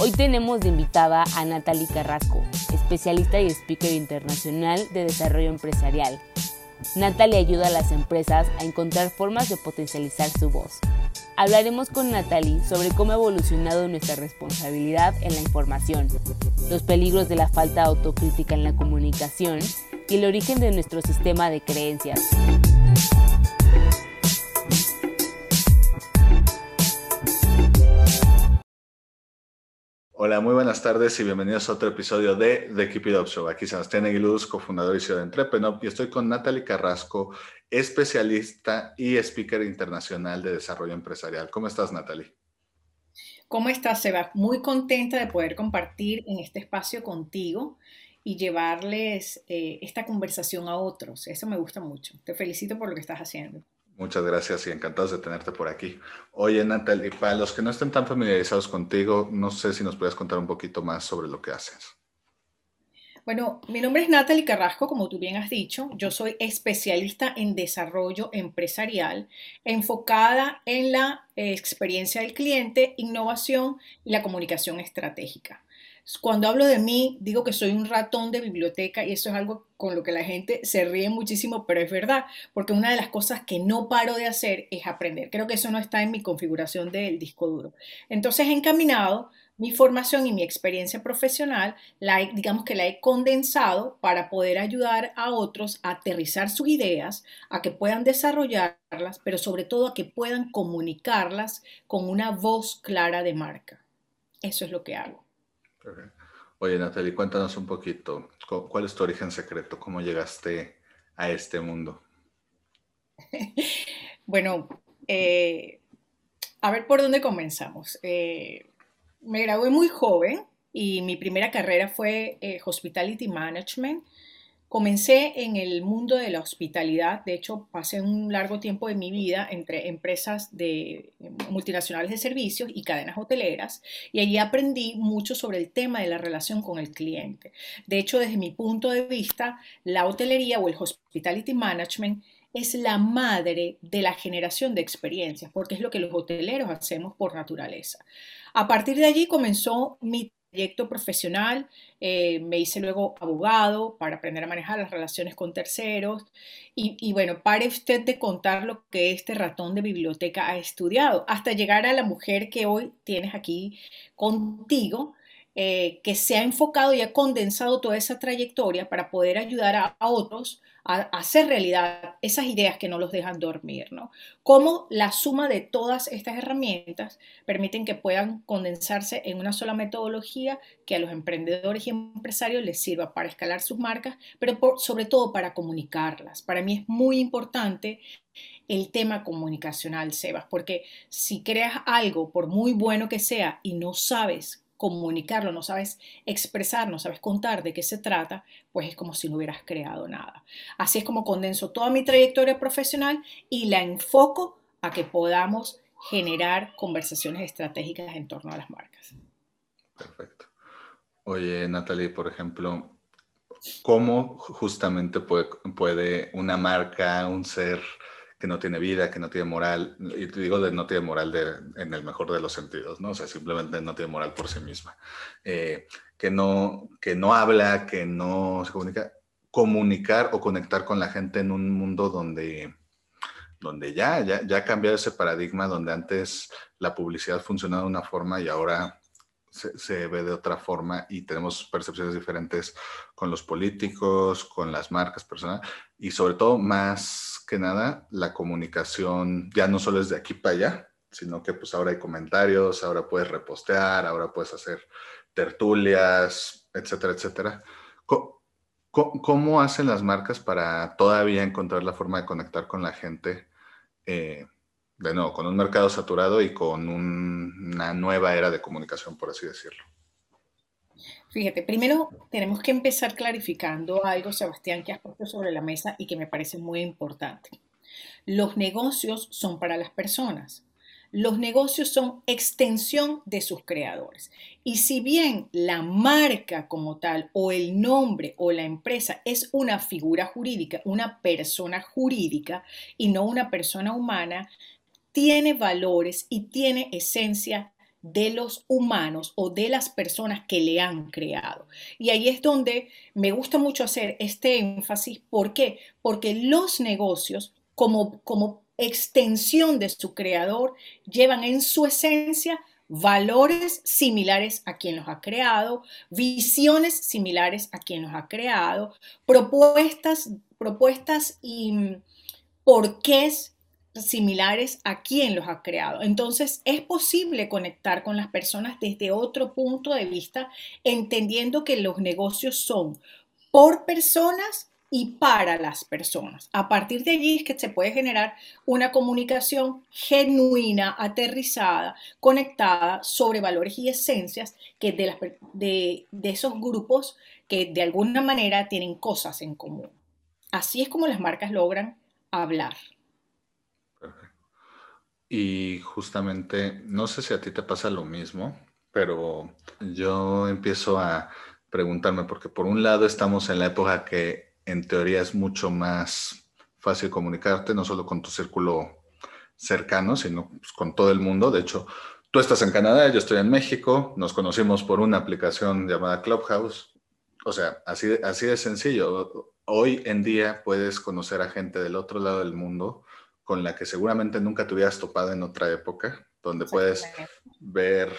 Hoy tenemos de invitada a Natalie Carrasco, especialista y speaker internacional de desarrollo empresarial. Natalie ayuda a las empresas a encontrar formas de potencializar su voz Hablaremos con Natalie sobre cómo ha evolucionado nuestra responsabilidad en la información, los peligros de la falta de autocrítica en la comunicación y el origen de nuestro sistema de creencias. Hola, muy buenas tardes y bienvenidos a otro episodio de The Keep It Up Show. Aquí Sebastián Aguiluz, cofundador y CEO de Entrepreneur, y estoy con Natalie Carrasco, especialista y speaker internacional de desarrollo empresarial. ¿Cómo estás, Natalie? ¿Cómo estás, Seba? Muy contenta de poder compartir en este espacio contigo y llevarles eh, esta conversación a otros. Eso me gusta mucho. Te felicito por lo que estás haciendo. Muchas gracias y encantados de tenerte por aquí. Oye, Natalie, para los que no estén tan familiarizados contigo, no sé si nos puedes contar un poquito más sobre lo que haces. Bueno, mi nombre es Natalie Carrasco, como tú bien has dicho. Yo soy especialista en desarrollo empresarial, enfocada en la experiencia del cliente, innovación y la comunicación estratégica. Cuando hablo de mí, digo que soy un ratón de biblioteca y eso es algo con lo que la gente se ríe muchísimo, pero es verdad, porque una de las cosas que no paro de hacer es aprender. Creo que eso no está en mi configuración del disco duro. Entonces, encaminado, mi formación y mi experiencia profesional, la digamos que la he condensado para poder ayudar a otros a aterrizar sus ideas, a que puedan desarrollarlas, pero sobre todo a que puedan comunicarlas con una voz clara de marca. Eso es lo que hago. Oye, Natalie, cuéntanos un poquito, ¿cuál es tu origen secreto? ¿Cómo llegaste a este mundo? bueno, eh, a ver por dónde comenzamos. Eh, me gradué muy joven y mi primera carrera fue eh, Hospitality Management Comencé en el mundo de la hospitalidad, de hecho pasé un largo tiempo de mi vida entre empresas de eh, multinacionales de servicios y cadenas hoteleras y allí aprendí mucho sobre el tema de la relación con el cliente. De hecho, desde mi punto de vista, la hotelería o el hospitality management es la madre de la generación de experiencias, porque es lo que los hoteleros hacemos por naturaleza. A partir de allí comenzó mi profesional, eh, me hice luego abogado para aprender a manejar las relaciones con terceros y, bueno, pare usted de contar lo que este ratón de biblioteca ha estudiado, hasta llegar a la mujer que hoy tienes aquí contigo, eh, que se ha enfocado y ha condensado toda esa trayectoria para poder ayudar a otros hacer realidad esas ideas que no los dejan dormir, ¿no? Cómo la suma de todas estas herramientas permiten que puedan condensarse en una sola metodología que a los emprendedores y empresarios les sirva para escalar sus marcas, pero sobre todo para comunicarlas. Para mí es muy importante el tema comunicacional, Sebas, porque si creas algo, por muy bueno que sea, y no sabes comunicarlo, no sabes expresar, no sabes contar de qué se trata, pues es como si no hubieras creado nada. Así es como condenso toda mi trayectoria profesional y la enfoco a que podamos generar conversaciones estratégicas en torno a las marcas. Perfecto. Oye, Natalie, por ejemplo, ¿cómo justamente puede, puede una marca, un ser, que no tiene vida, que no tiene moral, y te digo de no tiene moral de, en el mejor de los sentidos, ¿no? O sea, simplemente no tiene moral por sí misma, eh, que, no, que no habla, que no se comunica, comunicar o conectar con la gente en un mundo donde, donde ya, ya, ya ha cambiado ese paradigma, donde antes la publicidad funcionaba de una forma y ahora se, se, ve de otra forma y tenemos percepciones diferentes con los políticos, con las marcas personales y sobre todo más que nada la comunicación ya no solo es de aquí para allá, sino que pues ahora hay comentarios, ahora puedes repostear, ahora puedes hacer tertulias, etcétera, etcétera. ¿Cómo, hacen las marcas para todavía encontrar la forma de conectar con la gente? Eh, de nuevo, con un mercado saturado y con una nueva era de comunicación, por así decirlo. Fíjate, primero tenemos que empezar clarificando algo, Sebastián, que has puesto sobre la mesa y que me parece muy importante. Los negocios son para las personas. Los negocios son extensión de sus creadores. Y si bien la marca como tal o el nombre o la empresa es una figura jurídica, una persona jurídica y no una persona humana, tiene valores y tiene esencia de los humanos o de las personas que le han creado. Y ahí es donde me gusta mucho hacer este énfasis. ¿Por qué? Porque los negocios, como, como extensión de su creador, llevan en su esencia valores similares a quien los ha creado, visiones similares a quien los ha creado, propuestas, propuestas y porqués similares a quien los ha creado. Entonces es posible conectar con las personas desde otro punto de vista, entendiendo que los negocios son por personas y para las personas. A partir de allí es que se puede generar una comunicación genuina, aterrizada, conectada sobre valores y esencias que de, esos grupos que de alguna manera tienen cosas en común. Así es como las marcas logran hablar. Y justamente, no sé si a ti te pasa lo mismo, pero yo empiezo a preguntarme, porque por un lado estamos en la época que en teoría es mucho más fácil comunicarte, no solo con tu círculo cercano, sino pues, con todo el mundo. De hecho, tú estás en Canadá, yo estoy en México, nos conocimos por una aplicación llamada Clubhouse. O sea, así, así de sencillo. Hoy en día puedes conocer a gente del otro lado del mundo con la que seguramente nunca te hubieras topado en otra época, donde puedes ver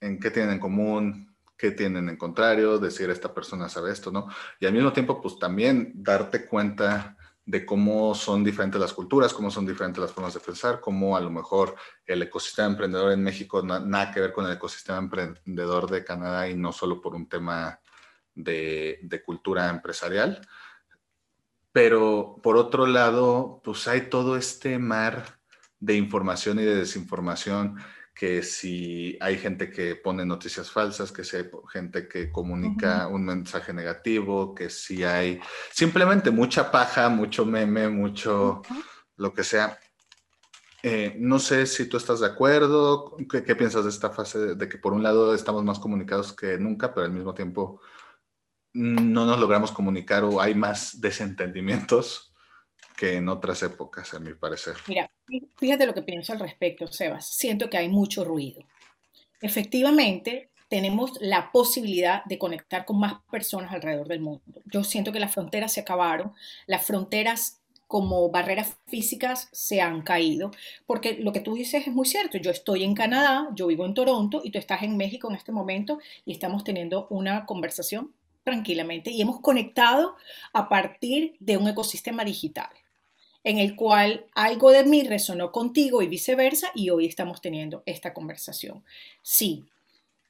en qué tienen en común, qué tienen en contrario, decir esta persona sabe esto, ¿no? Y al mismo tiempo, pues también darte cuenta de cómo son diferentes las culturas, cómo son diferentes las formas de pensar, cómo a lo mejor el ecosistema emprendedor en México nada que ver con el ecosistema emprendedor de Canadá y no solo por un tema de, de cultura empresarial. Pero por otro lado, pues hay todo este mar de información y de desinformación que si hay gente que pone noticias falsas, que si hay gente que comunica un mensaje negativo, que si hay simplemente mucha paja, mucho meme, mucho lo que sea. Eh, no sé si tú estás de acuerdo, ¿Qué, ¿qué, piensas de esta fase de que por un lado estamos más comunicados que nunca, pero al mismo tiempo no nos logramos comunicar o hay más desentendimientos que en otras épocas, a mi parecer. Mira, fíjate lo que pienso al respecto, Sebas. Siento que hay mucho ruido. Efectivamente, tenemos la posibilidad de conectar con más personas alrededor del mundo. Yo siento que las fronteras se acabaron, las fronteras como barreras físicas se han caído, porque lo que tú dices es muy cierto. Yo estoy en Canadá, yo vivo en Toronto y tú estás en México en este momento y estamos teniendo una conversación tranquilamente y hemos conectado a partir de un ecosistema digital en el cual algo de mí resonó contigo y viceversa y hoy estamos teniendo esta conversación. Sí,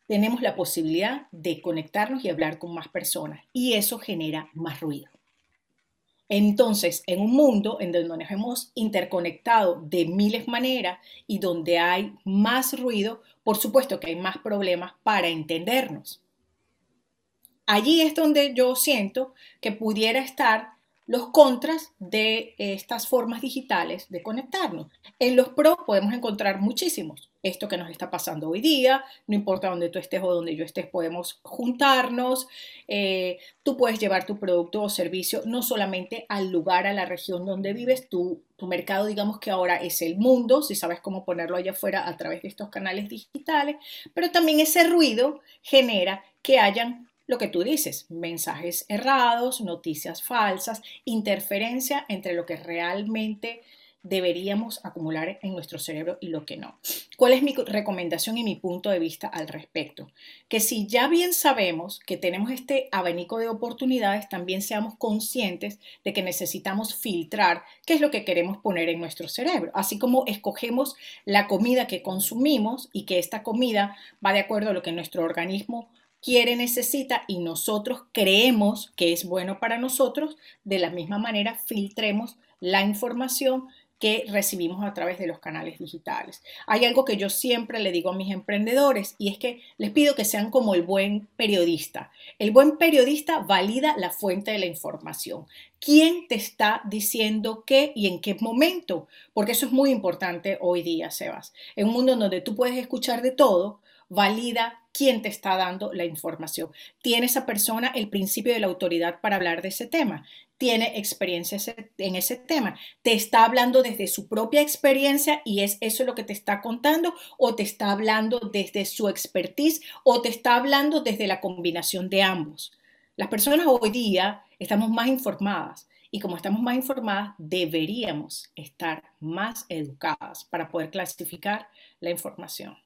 tenemos la posibilidad de conectarnos y hablar con más personas y eso genera más ruido. Entonces, en un mundo en donde nos hemos interconectado de miles maneras y donde hay más ruido, por supuesto que hay más problemas para entendernos allí es donde yo siento que pudiera estar los contras de estas formas digitales de conectarnos. En los pros podemos encontrar muchísimos. Esto que nos está pasando hoy día, no importa dónde tú estés o donde yo estés, podemos juntarnos. Eh, tú puedes llevar tu producto o servicio no solamente al lugar, a la región donde vives, tu, tu mercado digamos que ahora es el mundo, si sabes cómo ponerlo allá afuera a través de estos canales digitales, pero también ese ruido genera que hayan lo que tú dices, mensajes errados, noticias falsas, interferencia entre lo que realmente deberíamos acumular en nuestro cerebro y lo que no. ¿Cuál es mi recomendación y mi punto de vista al respecto? Que si ya bien sabemos que tenemos este abanico de oportunidades, también seamos conscientes de que necesitamos filtrar qué es lo que queremos poner en nuestro cerebro, así como escogemos la comida que consumimos y que esta comida va de acuerdo a lo que nuestro organismo quiere, necesita y nosotros creemos que es bueno para nosotros, de la misma manera filtremos la información que recibimos a través de los canales digitales. Hay algo que yo siempre le digo a mis emprendedores y es que les pido que sean como el buen periodista. El buen periodista valida la fuente de la información. ¿Quién te está diciendo qué y en qué momento? Porque eso es muy importante hoy día, Sebas. En un mundo donde tú puedes escuchar de todo, valida quién te está dando la información. ¿Tiene esa persona el principio de la autoridad para hablar de ese tema? ¿Tiene experiencia en ese tema? ¿Te está hablando desde su propia experiencia y es eso lo que te está contando? ¿O te está hablando desde su expertise? ¿O te está hablando desde la combinación de ambos? Las personas hoy día estamos más informadas y como estamos más informadas, deberíamos estar más educadas para poder clasificar la información.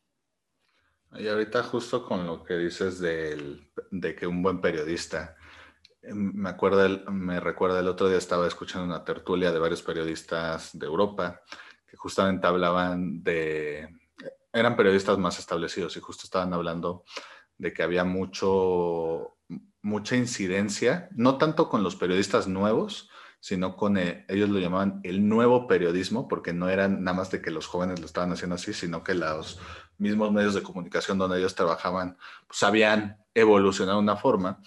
Y ahorita justo con lo que dices de que un buen periodista, em, me, me recuerda el otro día estaba escuchando una tertulia de varios periodistas de Europa que justamente hablaban de, eran periodistas más establecidos y justo estaban hablando de que había mucho, mucha incidencia, no tanto con los periodistas nuevos, sino con, eh, ellos lo llamaban el nuevo periodismo, porque no eran nada más de que los jóvenes lo estaban haciendo así, sino que los mismos medios de comunicación donde ellos trabajaban, pues habían evolucionado una forma.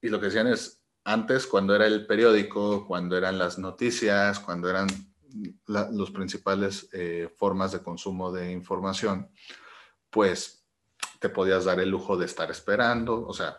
Y lo que decían es, antes cuando era el periódico, cuando eran las noticias, cuando eran los principales eh, formas de consumo de información, pues te podías dar el lujo de estar esperando, o sea,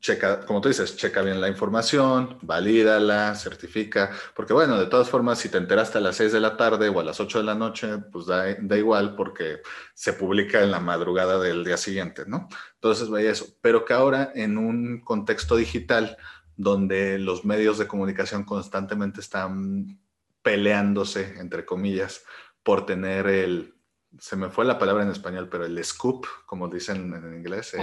checa, como tú dices, checa bien la información, valídala, certifica, porque bueno, de todas formas, si te enteraste a las 6 de la tarde o a las 8 de la noche, pues da, da igual porque se publica en la madrugada del día siguiente, ¿no? Entonces, vaya eso, pero que ahora en un contexto digital donde los medios de comunicación constantemente están peleándose, entre comillas, por tener el se me fue la palabra en español, pero el scoop, como dicen en inglés,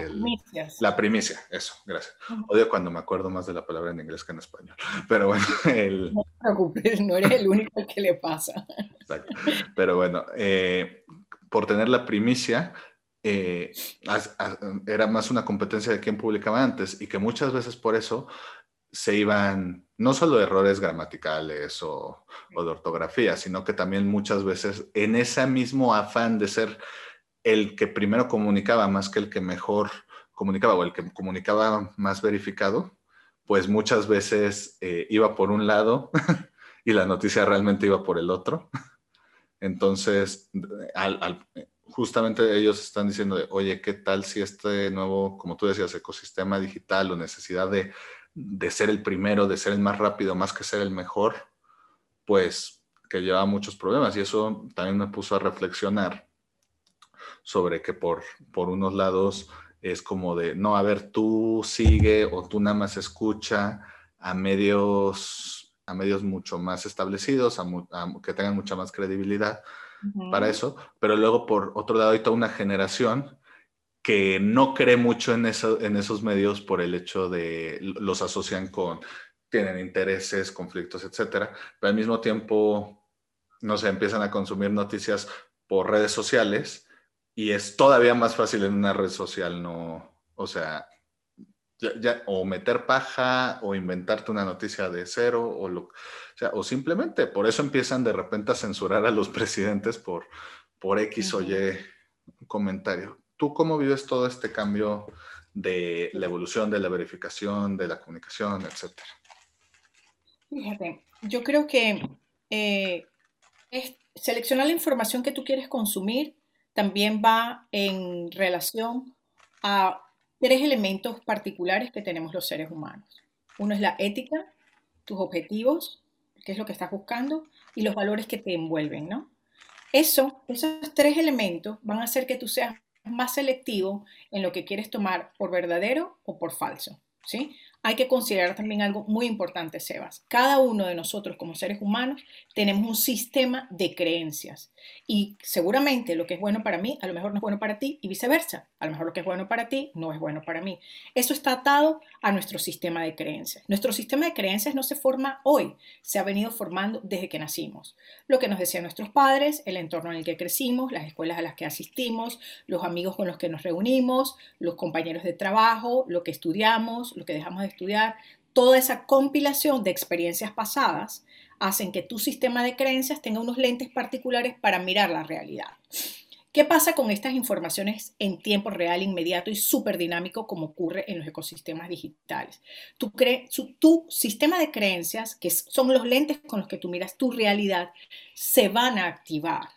la primicia, eso, gracias. Odio cuando me acuerdo más de la palabra en inglés que en español, pero bueno, el... No te preocupes, no eres el único que le pasa. Exacto. Pero bueno, eh, por tener la primicia, eh, era más una competencia de quién publicaba antes y que muchas veces por eso se iban no solo errores gramaticales o, de ortografía, sino que también muchas veces en ese mismo afán de ser el que primero comunicaba más que el que mejor comunicaba o el que comunicaba más verificado, pues muchas veces eh, iba por un lado y la noticia realmente iba por el otro. Entonces, justamente ellos están diciendo, oye, ¿qué tal si este nuevo, como tú decías, ecosistema digital o necesidad de de ser el primero, de ser el más rápido, más que ser el mejor, pues que lleva muchos problemas. Y eso también me puso a reflexionar sobre que por, por unos lados es como de, no, a ver, tú sigue o tú nada más escucha a medios, a medios mucho más establecidos, a, que tengan mucha más credibilidad para eso, pero luego por otro lado hay toda una generación que no cree mucho en, eso, en esos medios por el hecho de los asocian con, tienen intereses, conflictos, etcétera, pero al mismo tiempo, no sé, empiezan a consumir noticias por redes sociales y es todavía más fácil en una red social, no, o sea, ya, o meter paja o inventarte una noticia de cero o, lo, o, sea, o simplemente por eso empiezan de repente a censurar a los presidentes por, por X o Y comentario. ¿Tú cómo vives todo este cambio de la evolución, de la verificación, de la comunicación, etcétera? Fíjate, yo creo que eh, seleccionar la información que tú quieres consumir también va en relación a tres elementos particulares que tenemos los seres humanos. Uno es la ética, tus objetivos, qué es lo que estás buscando, y los valores que te envuelven, ¿no? Eso, esos tres elementos van a hacer que tú seas más selectivo en lo que quieres tomar por verdadero o por falso. ¿sí? Hay que considerar también algo muy importante, Sebas. Cada uno de nosotros como seres humanos tenemos un sistema de creencias y seguramente lo que es bueno para mí a lo mejor no es bueno para ti y viceversa. A lo mejor lo que es bueno para ti no es bueno para mí. Eso está atado a nuestro sistema de creencias. Nuestro sistema de creencias no se forma hoy, se ha venido formando desde que nacimos. Lo que nos decían nuestros padres, el entorno en el que crecimos, las escuelas a las que asistimos, los amigos con los que nos reunimos, los compañeros de trabajo, lo que estudiamos, lo que dejamos de estudiar, toda esa compilación de experiencias pasadas hacen que tu sistema de creencias tenga unos lentes particulares para mirar la realidad. ¿Qué pasa con estas informaciones en tiempo real, inmediato y súper dinámico como ocurre en los ecosistemas digitales? Tu, tu, sistema de creencias, que son los lentes con los que tú miras tu realidad, se van a activar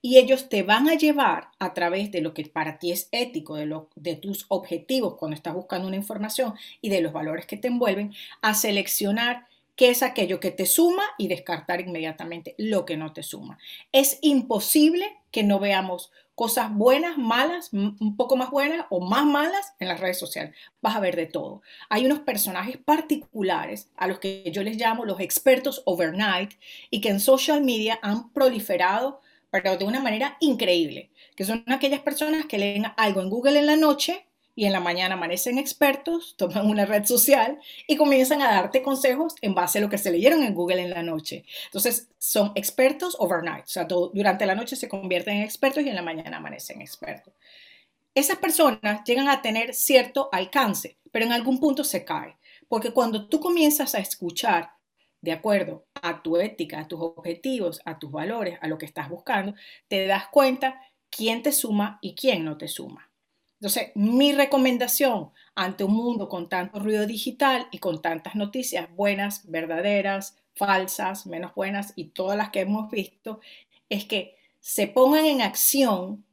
y ellos te van a llevar a través de lo que para ti es ético, de, lo, de tus objetivos cuando estás buscando una información y de los valores que te envuelven, a seleccionar qué es aquello que te suma y descartar inmediatamente lo que no te suma. Es imposible que no veamos cosas buenas, malas, un poco más buenas o más malas en las redes sociales. Vas a ver de todo. Hay unos personajes particulares a los que yo les llamo los expertos overnight y que en social media han proliferado pero de una manera increíble, que son aquellas personas que leen algo en Google en la noche y en la mañana amanecen expertos, toman una red social y comienzan a darte consejos en base a lo que se leyeron en Google en la noche. Entonces, son expertos overnight, o sea, durante la noche se convierten en expertos y en la mañana amanecen expertos. Esas personas llegan a tener cierto alcance, pero en algún punto se cae, porque cuando tú comienzas a escuchar de acuerdo a tu ética, a tus objetivos, a tus valores, a lo que estás buscando, te das cuenta quién te suma y quién no te suma. Entonces, mi recomendación ante un mundo con tanto ruido digital y con tantas noticias buenas, verdaderas, falsas, menos buenas y todas las que hemos visto, es que se pongan en acción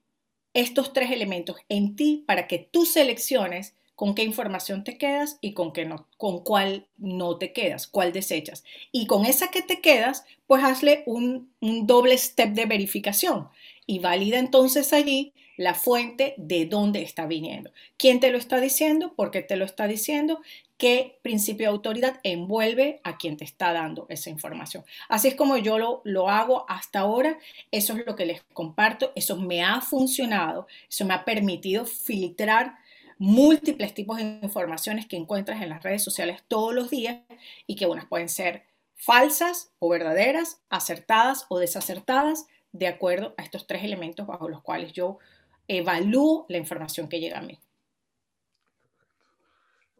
estos tres elementos en ti para que tú selecciones con qué información te quedas y con qué no, con cuál no te quedas, cuál desechas. Y con esa que te quedas, pues hazle un, doble step de verificación y valida entonces allí la fuente de dónde está viniendo. ¿Quién te lo está diciendo? ¿Por qué te lo está diciendo? ¿Qué principio de autoridad envuelve a quien te está dando esa información? Así es como yo lo hago hasta ahora. Eso es lo que les comparto. Eso me ha funcionado. Eso me ha permitido filtrar múltiples tipos de informaciones que encuentras en las redes sociales todos los días y que unas pueden ser falsas o verdaderas, acertadas o desacertadas, de acuerdo a estos tres elementos bajo los cuales yo evalúo la información que llega a mí.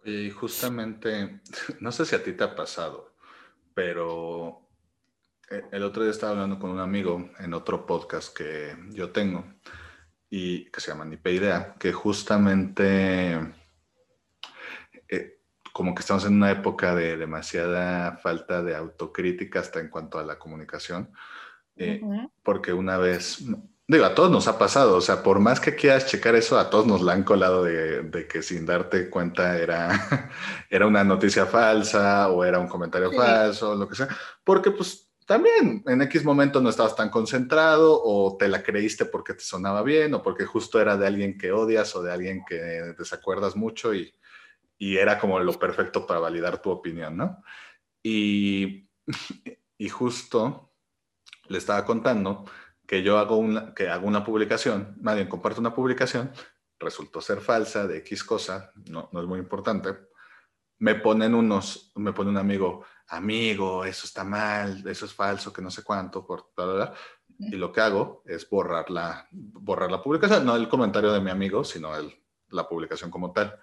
Y justamente, no sé si a ti te ha pasado, pero eh, el otro día estaba hablando con un amigo en otro podcast que yo tengo y que se llama Nipe Idea, que justamente eh, como que estamos en una época de demasiada falta de autocrítica hasta en cuanto a la comunicación, eh, porque una vez, digo, a todos nos ha pasado, o sea, por más que quieras checar eso, a todos nos la han colado de, de que sin darte cuenta era, era una noticia falsa o era un comentario falso, lo que sea, porque pues también en X momento no estabas tan concentrado o te la creíste porque te sonaba bien o porque justo era de alguien que odias o de alguien que desacuerdas mucho y, y era como lo perfecto para validar tu opinión, ¿no? Y, y justo le estaba contando que yo hago una, que hago una publicación, más bien comparto una publicación, resultó ser falsa de X cosa, no, no es muy importante, me ponen unos, me pone un amigo, amigo, eso está mal, eso es falso, que no sé cuánto, por, y lo que hago es borrar la, borrar la publicación, no el comentario de mi amigo, sino el, la publicación como tal.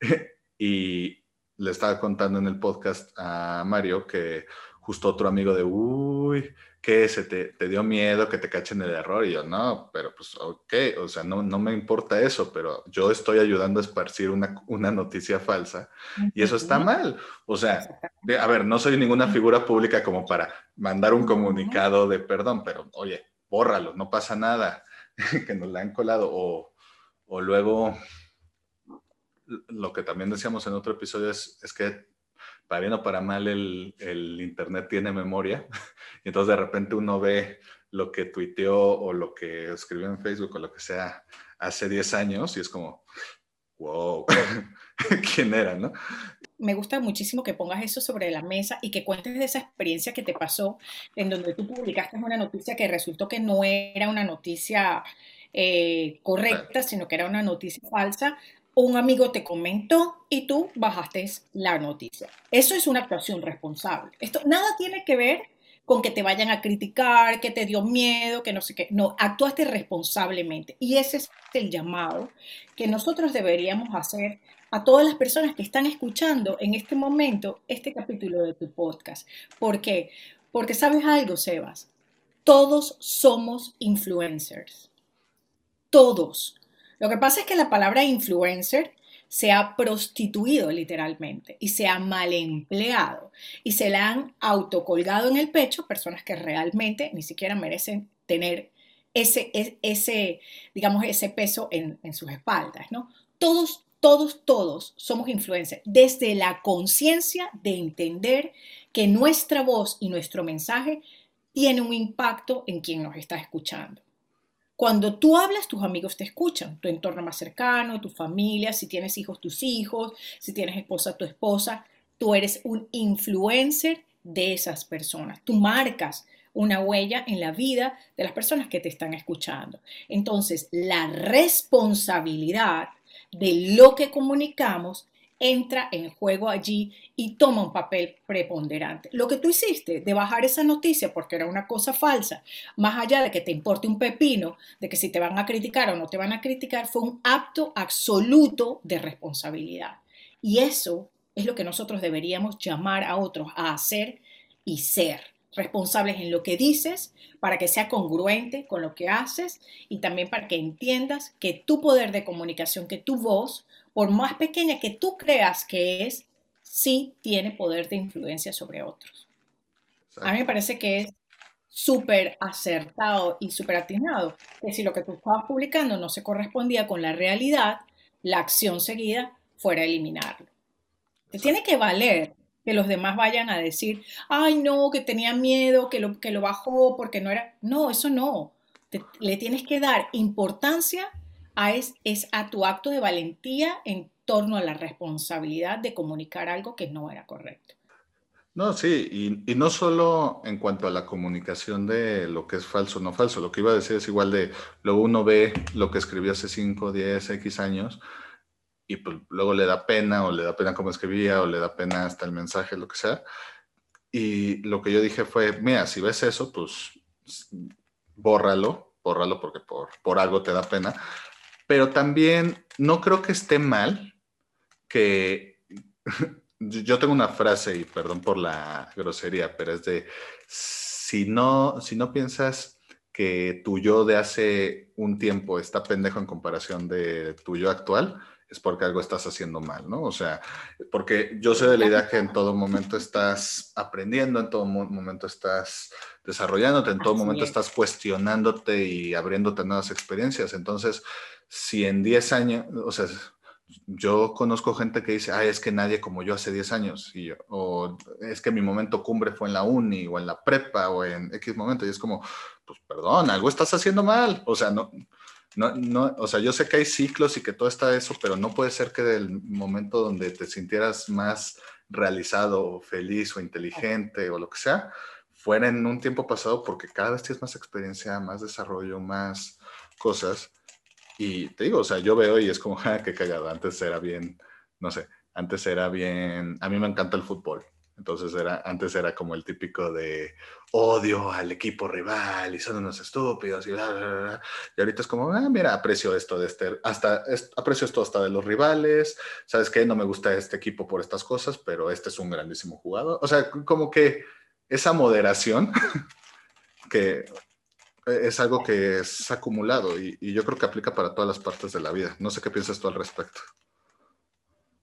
y le estaba contando en el podcast a Mario que justo otro amigo de, uy, ¿qué? ¿Se te, te, dio miedo que te cachen el error? Y yo, no, pero pues, ok, o sea, no, no me importa eso, pero yo estoy ayudando a esparcir una, una noticia falsa y eso está mal. O sea, a ver, no soy ninguna figura pública como para mandar un comunicado de perdón, pero oye, bórralo, no pasa nada, que nos la han colado. O, o luego, lo que también decíamos en otro episodio es, es que para bien o para mal el, el, Internet tiene memoria. Y entonces de repente uno ve lo que tuiteó o lo que escribió en Facebook o lo que sea hace 10 años y es como, wow, ¿quién era, no? me gusta muchísimo que pongas eso sobre la mesa y que cuentes de esa experiencia que te pasó en donde tú publicaste una noticia que resultó que no era una noticia eh, correcta, sino que era una noticia falsa. Un amigo te comentó y tú bajaste la noticia. Eso es una actuación responsable. Esto nada tiene que ver con que te vayan a criticar, que te dio miedo, que no sé qué. No, actuaste responsablemente. Y ese es el llamado que nosotros deberíamos hacer a todas las personas que están escuchando en este momento este capítulo de tu podcast. ¿Por qué? Porque sabes algo, Sebas. Todos somos influencers. Todos. Lo que pasa es que la palabra influencer se ha prostituido literalmente y se ha mal empleado y se la han autocolgado en el pecho personas que realmente ni siquiera merecen tener ese, digamos, ese peso en, en sus espaldas, ¿no? Todos, todos, todos somos influencers desde la conciencia de entender que nuestra voz y nuestro mensaje tiene un impacto en quien nos está escuchando. Cuando tú hablas, tus amigos te escuchan, tu entorno más cercano, tu familia, si tienes hijos, tus hijos, si tienes esposa, tu esposa, tú eres un influencer de esas personas. Tú marcas una huella en la vida de las personas que te están escuchando. Entonces, la responsabilidad de lo que comunicamos entra en juego allí y toma un papel preponderante. Lo que tú hiciste de bajar esa noticia porque era una cosa falsa, más allá de que te importe un pepino, de que si te van a criticar o no te van a criticar, fue un acto absoluto de responsabilidad. Y eso es lo que nosotros deberíamos llamar a otros a hacer y ser responsables en lo que dices para que sea congruente con lo que haces y también para que entiendas que tu poder de comunicación, que tu voz por más pequeña que tú creas que es, sí tiene poder de influencia sobre otros. A mí me parece que es súper acertado y súper atinado, que si lo que tú estabas publicando no se correspondía con la realidad, la acción seguida fuera eliminarlo. Te tiene que valer que los demás vayan a decir, ay no, que tenía miedo, que lo, que lo bajó porque no era... No, eso no. le tienes que dar importancia es, a tu acto de valentía en torno a la responsabilidad de comunicar algo que no era correcto. No, sí, y, y, no solo en cuanto a la comunicación de lo que es falso o no falso, lo que iba a decir es igual de, luego uno ve lo que escribió hace 5, 10, X años y pues luego le da pena o le da pena cómo escribía o le da pena hasta el mensaje, lo que sea. Y lo que yo dije fue, mira, si ves eso, pues bórralo, bórralo porque por, por algo te da pena, pero también no creo que esté mal que yo tengo una frase y perdón por la grosería, pero es de si no si no piensas que tu yo de hace un tiempo está pendejo en comparación de tu yo actual, es porque algo estás haciendo mal, ¿no? O sea, porque yo sé de la idea que en todo momento estás aprendiendo, en todo momento estás desarrollándote, en todo momento estás cuestionándote y abriéndote nuevas experiencias. Entonces, si en 10 años, o sea, yo conozco gente que dice, ay, es que nadie como yo hace 10 años, o es que mi momento cumbre fue en la uni, o en la prepa, o en X momento, y es como, pues perdón, algo estás haciendo mal, o sea, no, no, no, o sea, yo sé que hay ciclos y que todo está eso, pero no puede ser que del momento donde te sintieras más realizado, o feliz, o inteligente, o lo que sea, fuera en un tiempo pasado, porque cada vez tienes más experiencia, más desarrollo, más cosas, y te digo, o sea, yo veo y es como, ja, qué cagado. Antes era bien, no sé, antes era bien, a mí me encanta el fútbol. Entonces era, antes era como el típico de odio al equipo rival y son unos estúpidos y bla, bla, bla. Y ahorita es como, ah, mira, aprecio esto de este, hasta, aprecio esto hasta de los rivales. ¿Sabes qué? No me gusta este equipo por estas cosas, pero este es un grandísimo jugador. O sea, como que esa moderación que es algo que es acumulado y, yo creo que aplica para todas las partes de la vida. No sé qué piensas tú al respecto.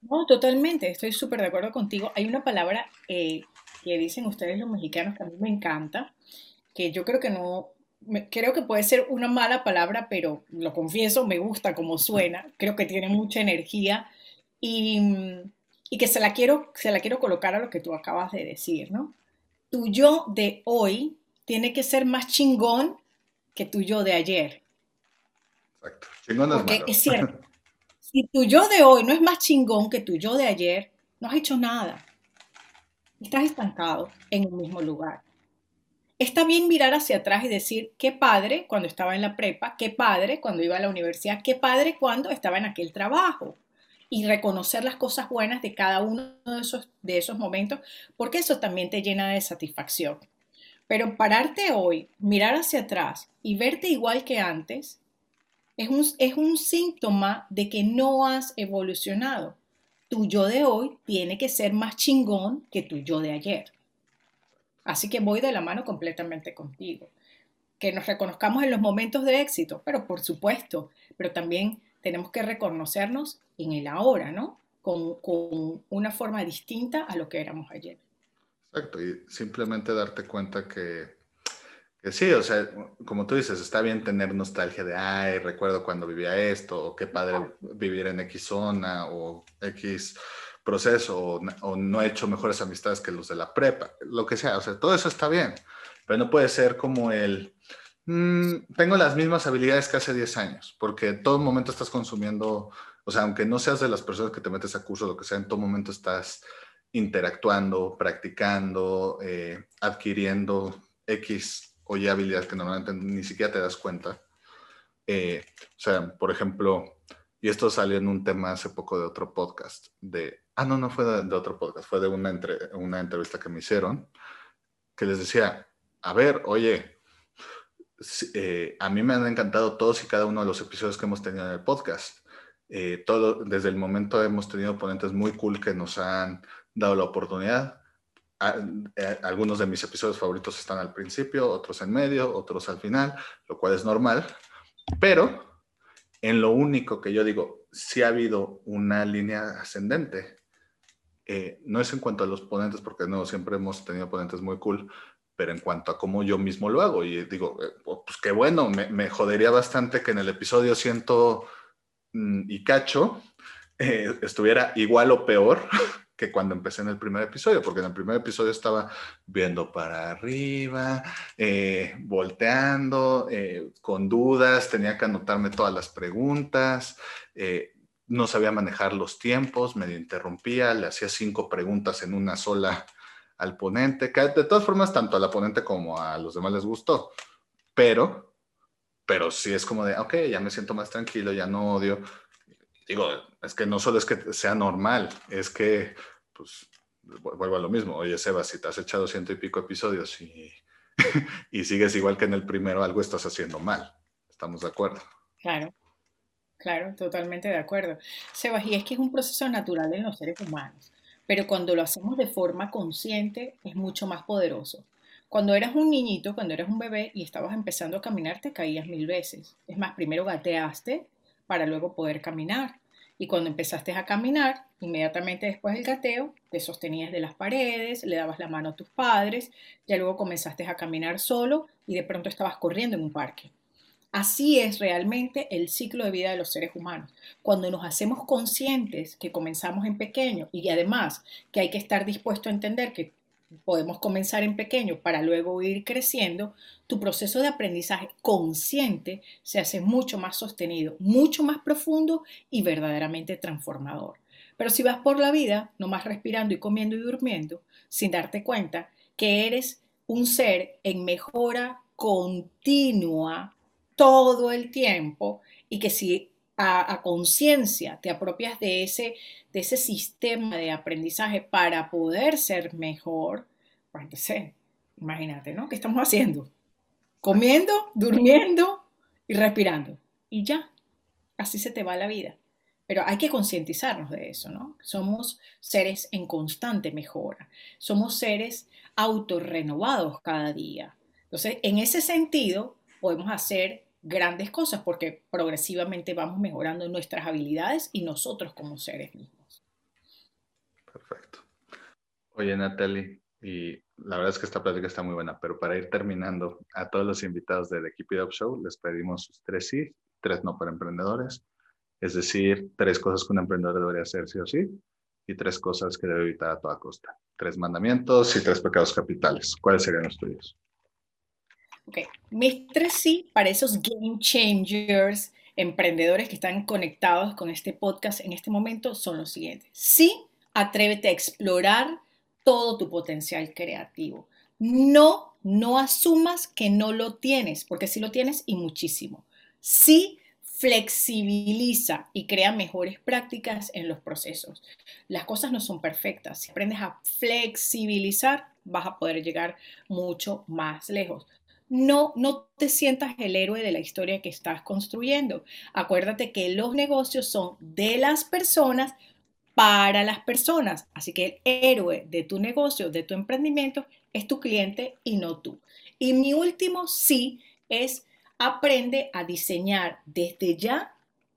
No, totalmente, estoy súper de acuerdo contigo. Hay una palabra eh, que dicen ustedes los mexicanos que a mí me encanta, que yo creo que no, creo que puede ser una mala palabra, pero lo confieso, me gusta como suena, creo que tiene mucha energía y, y que se la, quiero, se la quiero colocar a lo que tú acabas de decir, ¿no? Tu yo de hoy tiene que ser más chingón que tu yo de ayer. Exacto. Chingón es Porque es cierto. Si tu yo de hoy no es más chingón que tu yo de ayer, no has hecho nada. Estás estancado en un mismo lugar. Está bien mirar hacia atrás y decir, qué padre cuando estaba en la prepa, qué padre cuando iba a la universidad, qué padre cuando estaba en aquel trabajo. Y reconocer las cosas buenas de cada uno de esos, de esos momentos, porque eso también te llena de satisfacción. Pero pararte hoy, mirar hacia atrás y verte igual que antes, es un, es un síntoma de que no has evolucionado. Tu yo de hoy tiene que ser más chingón que tu yo de ayer. Así que voy de la mano completamente contigo. Que nos reconozcamos en los momentos de éxito, pero por supuesto, pero también tenemos que reconocernos en el ahora, ¿no? Con, con una forma distinta a lo que éramos ayer. Exacto, y simplemente darte cuenta que, que, sí, o sea, como tú dices, está bien tener nostalgia de, ay, recuerdo cuando vivía esto, o qué padre vivir en X zona, o X proceso, o, o, no he hecho mejores amistades que los de la prepa, lo que sea, o sea, todo eso está bien, pero no puede ser como el, mmm, tengo las mismas habilidades que hace 10 años, porque en todo momento estás consumiendo, o sea, aunque no seas de las personas que te metes a curso, lo que sea, en todo momento estás interactuando, practicando, eh, adquiriendo X o Y habilidades que normalmente ni siquiera te das cuenta. Eh, o sea, por ejemplo, y esto salió en un tema hace poco de otro podcast, de, ah, no, no fue de, de otro podcast, fue de una, entre, una entrevista que me hicieron, que les decía, a ver, oye, eh, a mí me han encantado todos y cada uno de los episodios que hemos tenido en el podcast. Eh, todo, desde el momento hemos tenido ponentes muy cool que nos han dado la oportunidad. Eh, algunos de mis episodios favoritos están al principio, otros en medio, otros al final, lo cual es normal. Pero en lo único que yo digo, si ha habido una línea ascendente, eh, no es en cuanto a los ponentes, porque no, siempre hemos tenido ponentes muy cool, pero en cuanto a cómo yo mismo lo hago. Y digo, eh, pues qué bueno, me, me, jodería bastante que en el episodio siento mm, y cacho eh, estuviera igual o peor que cuando empecé en el primer episodio, porque en el primer episodio estaba viendo para arriba, eh, volteando, eh, con dudas, tenía que anotarme todas las preguntas, eh, no sabía manejar los tiempos, me interrumpía, le hacía cinco preguntas en una sola al ponente, que de todas formas tanto al ponente como a los demás les gustó, pero, pero sí es como de, ok, ya me siento más tranquilo, ya no odio, digo, es que no solo es que sea normal, es que, pues, vuelvo a lo mismo. Oye, Sebas, si te has echado ciento y pico episodios y, y sigues igual que en el primero, algo estás haciendo mal. ¿Estamos de acuerdo? Claro, claro, totalmente de acuerdo. Sebas, y es que es un proceso natural en los seres humanos, pero cuando lo hacemos de forma consciente es mucho más poderoso. Cuando eras un niñito, cuando eras un bebé y estabas empezando a caminar, te caías mil veces. Es más, primero gateaste para luego poder caminar. Y cuando empezaste a caminar, inmediatamente después del gateo, te sostenías de las paredes, le dabas la mano a tus padres, ya luego comenzaste a caminar solo y de pronto estabas corriendo en un parque. Así es realmente el ciclo de vida de los seres humanos. Cuando nos hacemos conscientes que comenzamos en pequeño y además que hay que estar dispuesto a entender que podemos comenzar en pequeño para luego ir creciendo, tu proceso de aprendizaje consciente se hace mucho más sostenido, mucho más profundo y verdaderamente transformador. Pero si vas por la vida, nomás respirando y comiendo y durmiendo, sin darte cuenta que eres un ser en mejora continua todo el tiempo y que si a, conciencia te apropias de ese, de ese sistema de aprendizaje para poder ser mejor, pues entonces, imagínate, ¿no? ¿Qué estamos haciendo? Comiendo, durmiendo y respirando. Y ya, así se te va la vida. Pero hay que concientizarnos de eso, ¿no? Somos seres en constante mejora. Somos seres autorrenovados cada día. Entonces, en ese sentido, podemos hacer grandes cosas porque progresivamente vamos mejorando nuestras habilidades y nosotros como seres mismos. Perfecto. Oye, Natalie, y la verdad es que esta plática está muy buena, pero para ir terminando, a todos los invitados del It Up Show les pedimos sus tres sí, tres no para emprendedores, es decir, tres cosas que un emprendedor debería hacer sí o sí y tres cosas que debe evitar a toda costa. Tres mandamientos y tres pecados capitales. ¿Cuáles serían los tuyos? Ok, sí para esos game changers, emprendedores que están conectados con este podcast en este momento son los siguientes. Sí atrévete a explorar todo tu potencial creativo. No, no asumas que no lo tienes, porque sí lo tienes y muchísimo. Sí flexibiliza y crea mejores prácticas en los procesos. Las cosas no son perfectas. Si aprendes a flexibilizar, vas a poder llegar mucho más lejos. No, no te sientas el héroe de la historia que estás construyendo. Acuérdate que los negocios son de las personas para las personas. Así que el héroe de tu negocio, de tu emprendimiento, es tu cliente y no tú. Y mi último sí es aprende a diseñar desde ya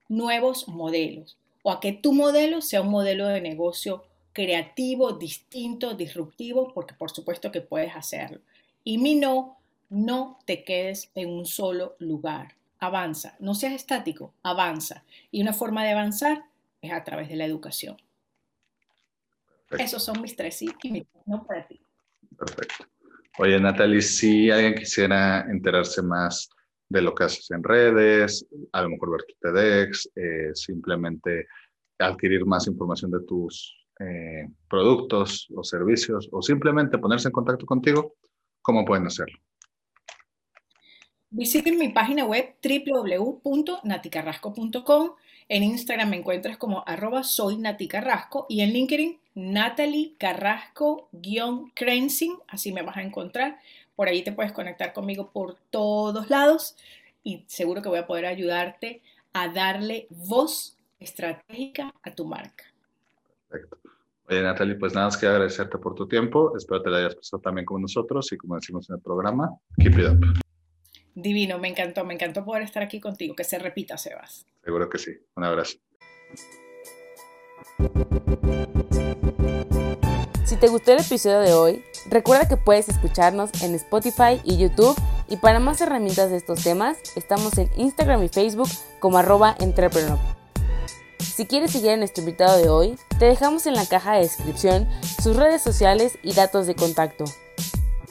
nuevos modelos o a que tu modelo sea un modelo de negocio creativo, distinto, disruptivo, porque por supuesto que puedes hacerlo. Y mi no, no te quedes en un solo lugar. Avanza, no seas estático, avanza. Y una forma de avanzar es a través de la educación. Esos son mis tres sí y mi no para ti. Perfecto. Oye, Natalie, si alguien quisiera enterarse más de lo que haces en redes, a lo mejor ver tu TEDx, eh, simplemente adquirir más información de tus eh, productos o servicios, o simplemente ponerse en contacto contigo, ¿cómo pueden hacerlo? Visiten mi página web www.naticarrasco.com. En Instagram me encuentras como arroba soy Nati y en LinkedIn Natalie Carrasco-Crensing, así me vas a encontrar. Por ahí te puedes conectar conmigo por todos lados y seguro que voy a poder ayudarte a darle voz estratégica a tu marca. Perfecto. Oye, Natalie, pues nada más que agradecerte por tu tiempo. Espero te la hayas pasado también con nosotros y como decimos en el programa, keep it up. Divino, me encantó, me encantó poder estar aquí contigo. Que se repita, Sebas. Seguro que sí. Un abrazo. Si te gustó el episodio de hoy, recuerda que puedes escucharnos en Spotify y YouTube y para más herramientas de estos temas, estamos en Instagram y Facebook como arroba entrepreneur. Si quieres seguir a nuestro invitado de hoy, te dejamos en la caja de descripción sus redes sociales y datos de contacto.